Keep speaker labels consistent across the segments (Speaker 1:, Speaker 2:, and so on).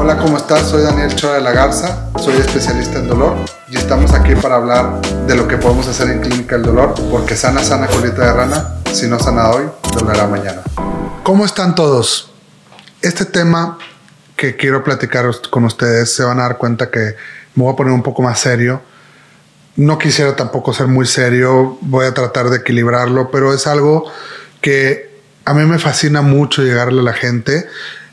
Speaker 1: Hola, ¿cómo estás? Soy Daniel Chora de la Garza, soy especialista en dolor y estamos aquí para hablar de lo que podemos hacer en Clínica del Dolor, porque sana, sana colita de rana, si no sana hoy, dolerá mañana. ¿Cómo están todos? Este tema que quiero platicar con ustedes, se van a dar cuenta que me voy a poner un poco más serio. No quisiera tampoco ser muy serio, voy a tratar de equilibrarlo, pero es algo que a mí me fascina mucho llegarle a la gente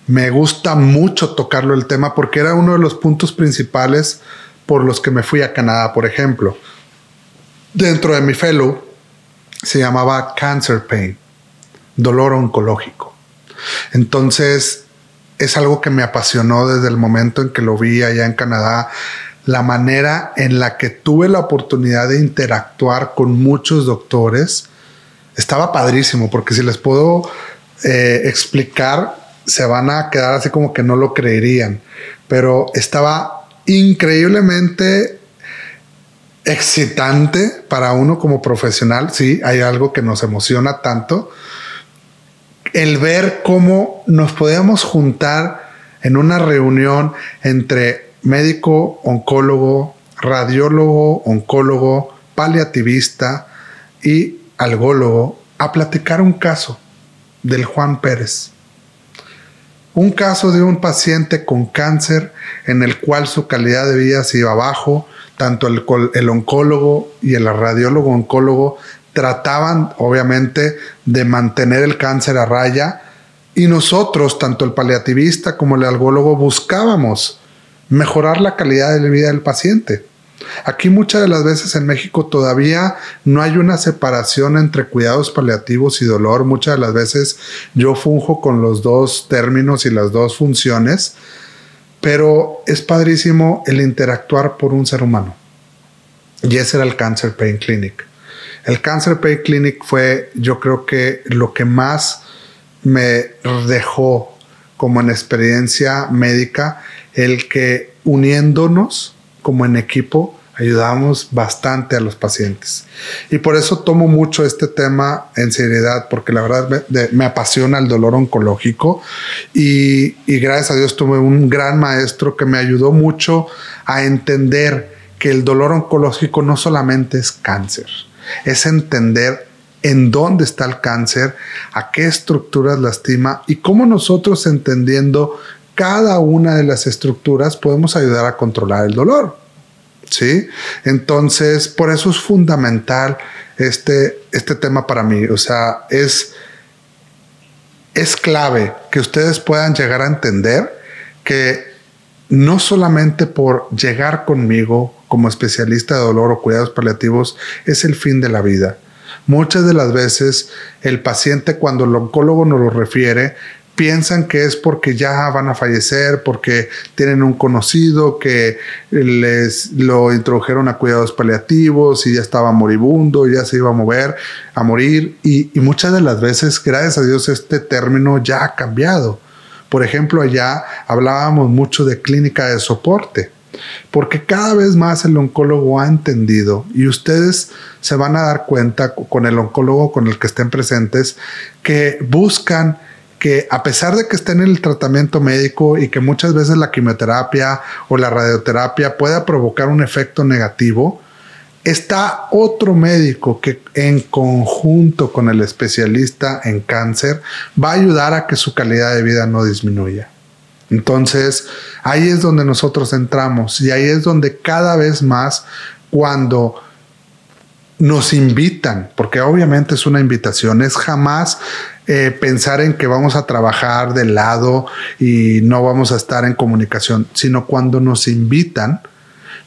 Speaker 1: me gusta mucho tocarlo el tema porque era uno de los puntos principales por los que me fui a Canadá, por ejemplo. Dentro de mi fellow se llamaba Cancer Pain, dolor oncológico. Entonces, es algo que me apasionó desde el momento en que lo vi allá en Canadá, la manera en la que tuve la oportunidad de interactuar con muchos doctores. Estaba padrísimo, porque si les puedo eh, explicar, se van a quedar así como que no lo creerían. Pero estaba increíblemente excitante para uno como profesional. Sí, hay algo que nos emociona tanto. El ver cómo nos podíamos juntar en una reunión entre médico, oncólogo, radiólogo, oncólogo, paliativista y algólogo a platicar un caso del Juan Pérez un caso de un paciente con cáncer en el cual su calidad de vida se iba abajo, tanto el, el oncólogo y el radiólogo oncólogo trataban obviamente de mantener el cáncer a raya y nosotros, tanto el paliativista como el algólogo, buscábamos mejorar la calidad de vida del paciente. Aquí muchas de las veces en México todavía no hay una separación entre cuidados paliativos y dolor. Muchas de las veces yo funjo con los dos términos y las dos funciones, pero es padrísimo el interactuar por un ser humano. Y ese era el Cancer Pain Clinic. El Cancer Pain Clinic fue, yo creo que lo que más me dejó como en experiencia médica, el que uniéndonos, como en equipo ayudamos bastante a los pacientes. Y por eso tomo mucho este tema en seriedad, porque la verdad me, apasiona el dolor oncológico y, y, gracias a Dios tuve un gran maestro que me ayudó mucho a entender que el dolor oncológico no solamente es cáncer, es entender en dónde está el cáncer, a qué estructuras lastima y cómo nosotros entendiendo cada una de las estructuras podemos ayudar a controlar el dolor. ¿Sí? Entonces, por eso es fundamental este, este tema para mí. O sea, es, es clave que ustedes puedan llegar a entender que no solamente por llegar conmigo como especialista de dolor o cuidados paliativos es el fin de la vida. Muchas de las veces el paciente cuando el oncólogo nos lo refiere piensan que es porque ya van a fallecer, porque tienen un conocido que les lo introdujeron a cuidados paliativos y ya estaba moribundo, ya se iba a mover, a morir. Y, y muchas de las veces, gracias a Dios, este término ya ha cambiado. Por ejemplo, allá hablábamos mucho de clínica de soporte, porque cada vez más el oncólogo ha entendido y ustedes se van a dar cuenta con el oncólogo con el que estén presentes que buscan que a pesar de que estén en el tratamiento médico y que muchas veces la quimioterapia o la radioterapia pueda provocar un efecto negativo, está otro médico que en conjunto con el especialista en cáncer va a ayudar a que su calidad de vida no disminuya. Entonces, ahí es donde nosotros entramos y ahí es donde cada vez más cuando nos invitan, porque obviamente es una invitación, es jamás eh, pensar en que vamos a trabajar de lado y no vamos a estar en comunicación, sino cuando nos invitan,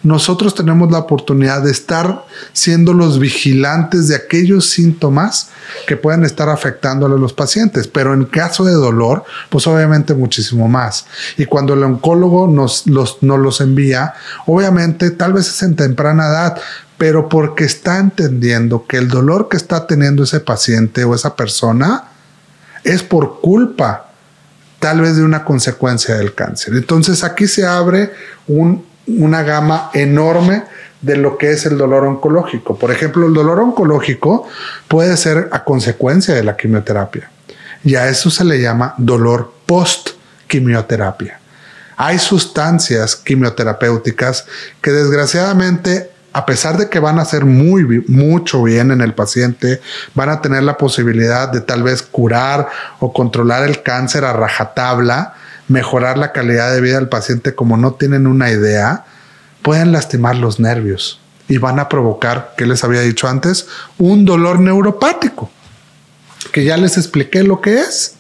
Speaker 1: nosotros tenemos la oportunidad de estar siendo los vigilantes de aquellos síntomas que pueden estar afectando a los pacientes, pero en caso de dolor, pues obviamente muchísimo más. Y cuando el oncólogo nos los, nos los envía, obviamente tal vez es en temprana edad, pero porque está entendiendo que el dolor que está teniendo ese paciente o esa persona es por culpa tal vez de una consecuencia del cáncer. Entonces aquí se abre una gama enorme de lo que es el dolor oncológico. Por ejemplo, el dolor oncológico puede ser a consecuencia de la quimioterapia y a eso se le llama dolor post quimioterapia. Hay sustancias quimioterapéuticas que desgraciadamente a pesar de que van a hacer muy mucho bien en el paciente, van a tener la posibilidad de tal vez curar o controlar el cáncer a rajatabla, mejorar la calidad de vida del paciente como no tienen una idea, pueden lastimar los nervios y van a provocar, que les había dicho antes, un dolor neuropático, que ya les expliqué lo que es.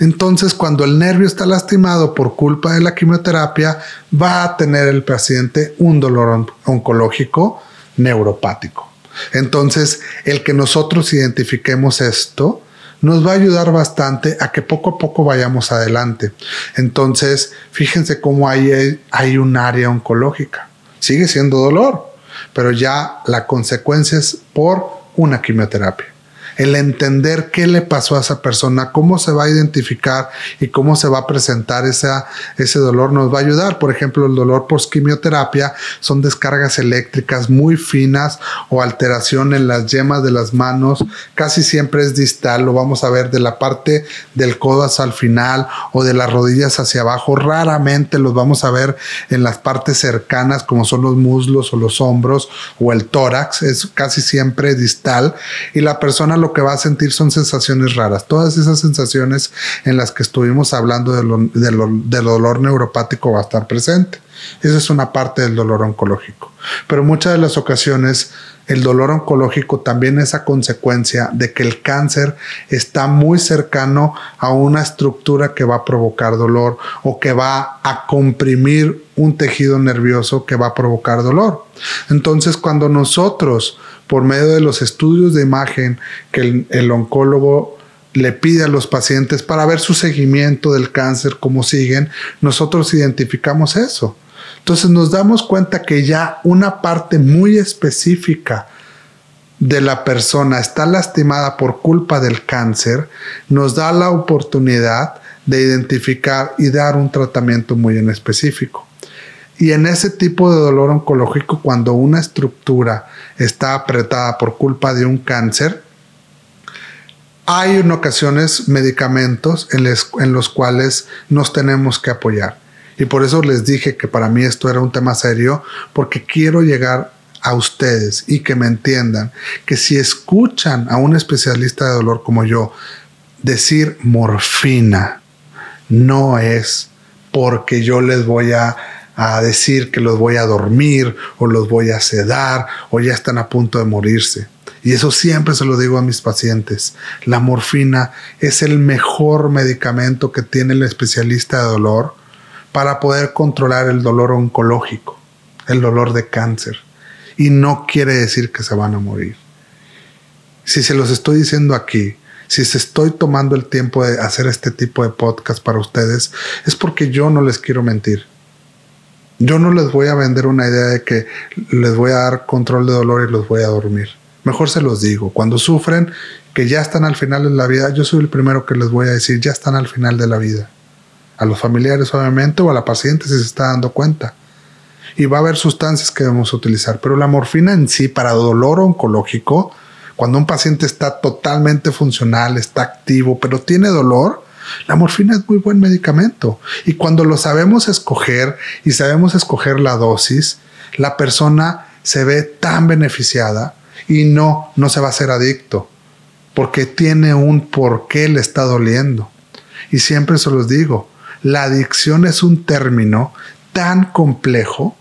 Speaker 1: Entonces, cuando el nervio está lastimado por culpa de la quimioterapia, va a tener el paciente un dolor oncológico neuropático. Entonces, el que nosotros identifiquemos esto nos va a ayudar bastante a que poco a poco vayamos adelante. Entonces, fíjense cómo hay, hay un área oncológica. Sigue siendo dolor, pero ya la consecuencia es por una quimioterapia el entender qué le pasó a esa persona, cómo se va a identificar y cómo se va a presentar ese dolor nos va a ayudar. Por ejemplo, el dolor post quimioterapia son descargas eléctricas muy finas o alteración en las yemas de las manos. Casi siempre es distal, lo vamos a ver de la parte del codo hasta el final o de las rodillas hacia abajo. Raramente los vamos a ver en las partes cercanas como son los muslos o los hombros o el tórax. Es casi siempre distal y la persona lo que va a sentir son sensaciones raras. Todas esas sensaciones en las que estuvimos hablando del dolor neuropático va a estar presente. Esa es una parte del dolor oncológico. Pero muchas de las ocasiones el dolor oncológico también es a consecuencia de que el cáncer está muy cercano a una estructura que va a provocar dolor o que va a comprimir un tejido nervioso que va a provocar dolor. Entonces, cuando nosotros, por medio de los estudios de imagen que el, oncólogo le pide a los pacientes para ver su seguimiento del cáncer, cómo siguen, nosotros identificamos eso. Entonces nos damos cuenta que ya una parte muy específica de la persona está lastimada por culpa del cáncer, nos da la oportunidad de identificar y dar un tratamiento muy en específico. Y en ese tipo de dolor oncológico, cuando una estructura está apretada por culpa de un cáncer, hay en ocasiones medicamentos en, los cuales nos tenemos que apoyar. Y por eso les dije que para mí esto era un tema serio, porque quiero llegar a ustedes y que me entiendan que si escuchan a un especialista de dolor como yo decir morfina, no es porque yo les voy a, a decir que los voy a dormir o los voy a sedar o ya están a punto de morirse. Y eso siempre se lo digo a mis pacientes. La morfina es el mejor medicamento que tiene el especialista de dolor para poder controlar el dolor oncológico, el dolor de cáncer. Y no quiere decir que se van a morir. Si se los estoy diciendo aquí, si se estoy tomando el tiempo de hacer este tipo de podcast para ustedes, es porque yo no les quiero mentir. Yo no les voy a vender una idea de que les voy a dar control de dolor y los voy a dormir. Mejor se los digo, cuando sufren, que ya están al final de la vida, yo soy el primero que les voy a decir, ya están al final de la vida a los familiares obviamente o a la paciente si se está dando cuenta. Y va a haber sustancias que debemos utilizar, pero la morfina en sí para dolor oncológico, cuando un paciente está totalmente funcional, está activo, pero tiene dolor, la morfina es muy buen medicamento. Y cuando lo sabemos escoger y sabemos escoger la dosis, la persona se ve tan beneficiada y no, no se va a hacer adicto, porque tiene un por qué le está doliendo. Y siempre se los digo, la adicción es un término tan complejo,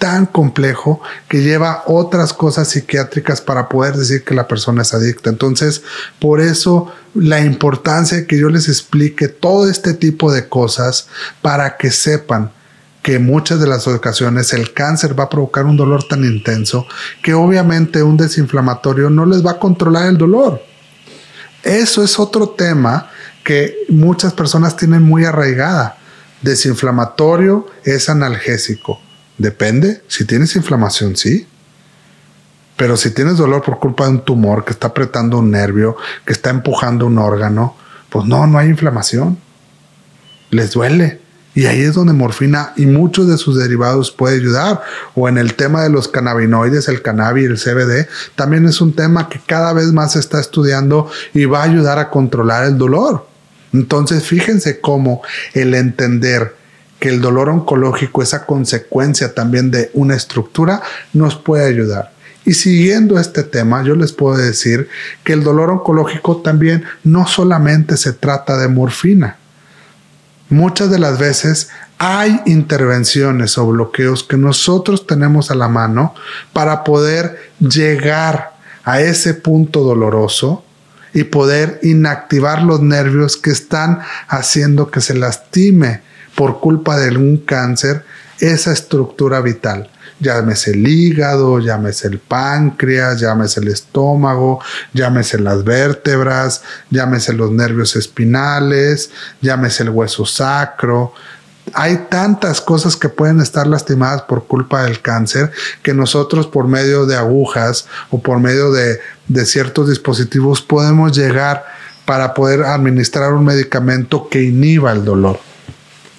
Speaker 1: tan complejo, que lleva otras cosas psiquiátricas para poder decir que la persona es adicta. Entonces, por eso la importancia de que yo les explique todo este tipo de cosas para que sepan que muchas de las ocasiones el cáncer va a provocar un dolor tan intenso que obviamente un desinflamatorio no les va a controlar el dolor. Eso es otro tema que muchas personas tienen muy arraigada. Desinflamatorio es analgésico. Depende, si tienes inflamación, sí. Pero si tienes dolor por culpa de un tumor que está apretando un nervio, que está empujando un órgano, pues no, no hay inflamación. Les duele. Y ahí es donde morfina y muchos de sus derivados puede ayudar. O en el tema de los cannabinoides, el cannabis, el CBD, también es un tema que cada vez más se está estudiando y va a ayudar a controlar el dolor. Entonces, fíjense cómo el entender que el dolor oncológico, esa consecuencia también de una estructura, nos puede ayudar. Y siguiendo este tema, yo les puedo decir que el dolor oncológico también no solamente se trata de morfina. Muchas de las veces hay intervenciones o bloqueos que nosotros tenemos a la mano para poder llegar a ese punto doloroso y poder inactivar los nervios que están haciendo que se lastime por culpa de algún cáncer esa estructura vital. Llámese el hígado, llámese el páncreas, llámese el estómago, llámese las vértebras, llámese los nervios espinales, llámese el hueso sacro, hay tantas cosas que pueden estar lastimadas por culpa del cáncer que nosotros por medio de agujas o por medio de, de, ciertos dispositivos podemos llegar para poder administrar un medicamento que inhiba el dolor.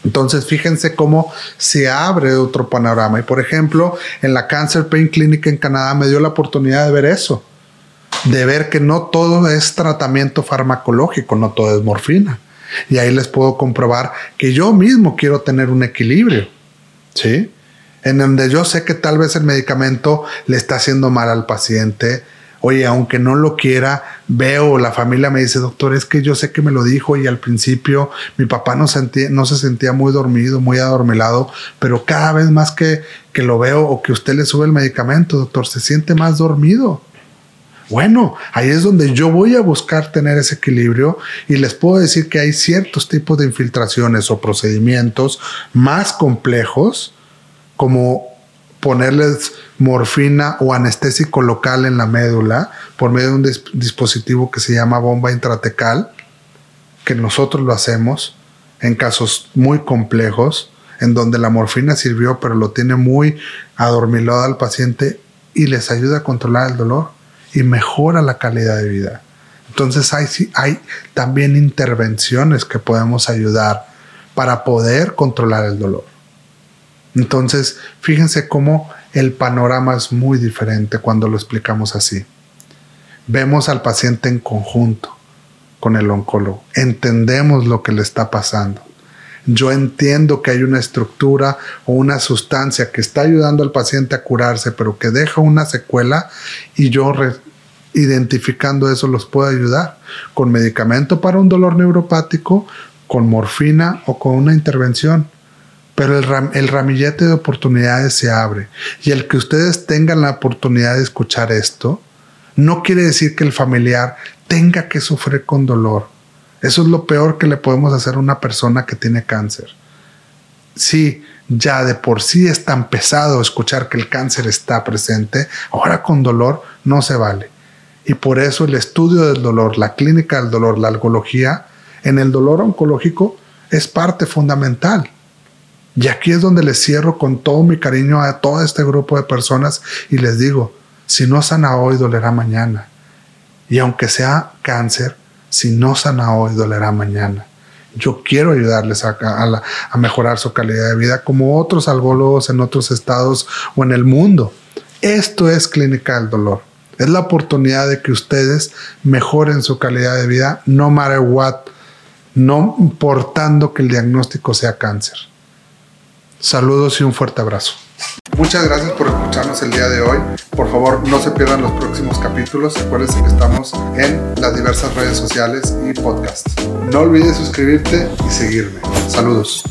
Speaker 1: Entonces, fíjense cómo se abre otro panorama. Y por ejemplo, en la Cancer Pain Clinic en Canadá me dio la oportunidad de ver eso, de ver que no todo es tratamiento farmacológico, no todo es morfina. Y ahí les puedo comprobar que yo mismo quiero tener un equilibrio, ¿sí? En donde yo sé que tal vez el medicamento le está haciendo mal al paciente, oye, aunque no lo quiera, veo, la familia me dice, doctor, es que yo sé que me lo dijo y al principio mi papá no, no se sentía muy dormido, muy adormilado, pero cada vez más que, que lo veo o que usted le sube el medicamento, doctor, se siente más dormido. Bueno, ahí es donde yo voy a buscar tener ese equilibrio y les puedo decir que hay ciertos tipos de infiltraciones o procedimientos más complejos, como ponerles morfina o anestésico local en la médula por medio de un dispositivo que se llama bomba intratecal, que nosotros lo hacemos en casos muy complejos, en donde la morfina sirvió pero lo tiene muy adormilado al paciente y les ayuda a controlar el dolor y mejora la calidad de vida. Entonces hay, hay también intervenciones que podemos ayudar para poder controlar el dolor. Entonces, fíjense cómo el panorama es muy diferente cuando lo explicamos así. Vemos al paciente en conjunto con el oncólogo, entendemos lo que le está pasando. Yo entiendo que hay una estructura o una sustancia que está ayudando al paciente a curarse, pero que deja una secuela y yo identificando eso los puedo ayudar con medicamento para un dolor neuropático, con morfina o con una intervención pero el, ramillete de oportunidades se abre. Y el que ustedes tengan la oportunidad de escuchar esto, no quiere decir que el familiar tenga que sufrir con dolor. Eso es lo peor que le podemos hacer a una persona que tiene cáncer. Sí, ya de por sí es tan pesado escuchar que el cáncer está presente, ahora con dolor no se vale. Y por eso el estudio del dolor, la clínica del dolor, la algología, en el dolor oncológico es parte fundamental. Y aquí es donde les cierro con todo mi cariño a todo este grupo de personas y les digo, si no sana hoy, dolerá mañana. Y aunque sea cáncer, si no sana hoy, dolerá mañana. Yo quiero ayudarles a, mejorar su calidad de vida como otros algólogos en otros estados o en el mundo. Esto es clínica del dolor. Es la oportunidad de que ustedes mejoren su calidad de vida, no matter what, no importando que el diagnóstico sea cáncer. Saludos y un fuerte abrazo. Muchas gracias por escucharnos el día de hoy. Por favor, no se pierdan los próximos capítulos. Acuérdense que estamos en las diversas redes sociales y podcasts. No olvides suscribirte y seguirme. Saludos.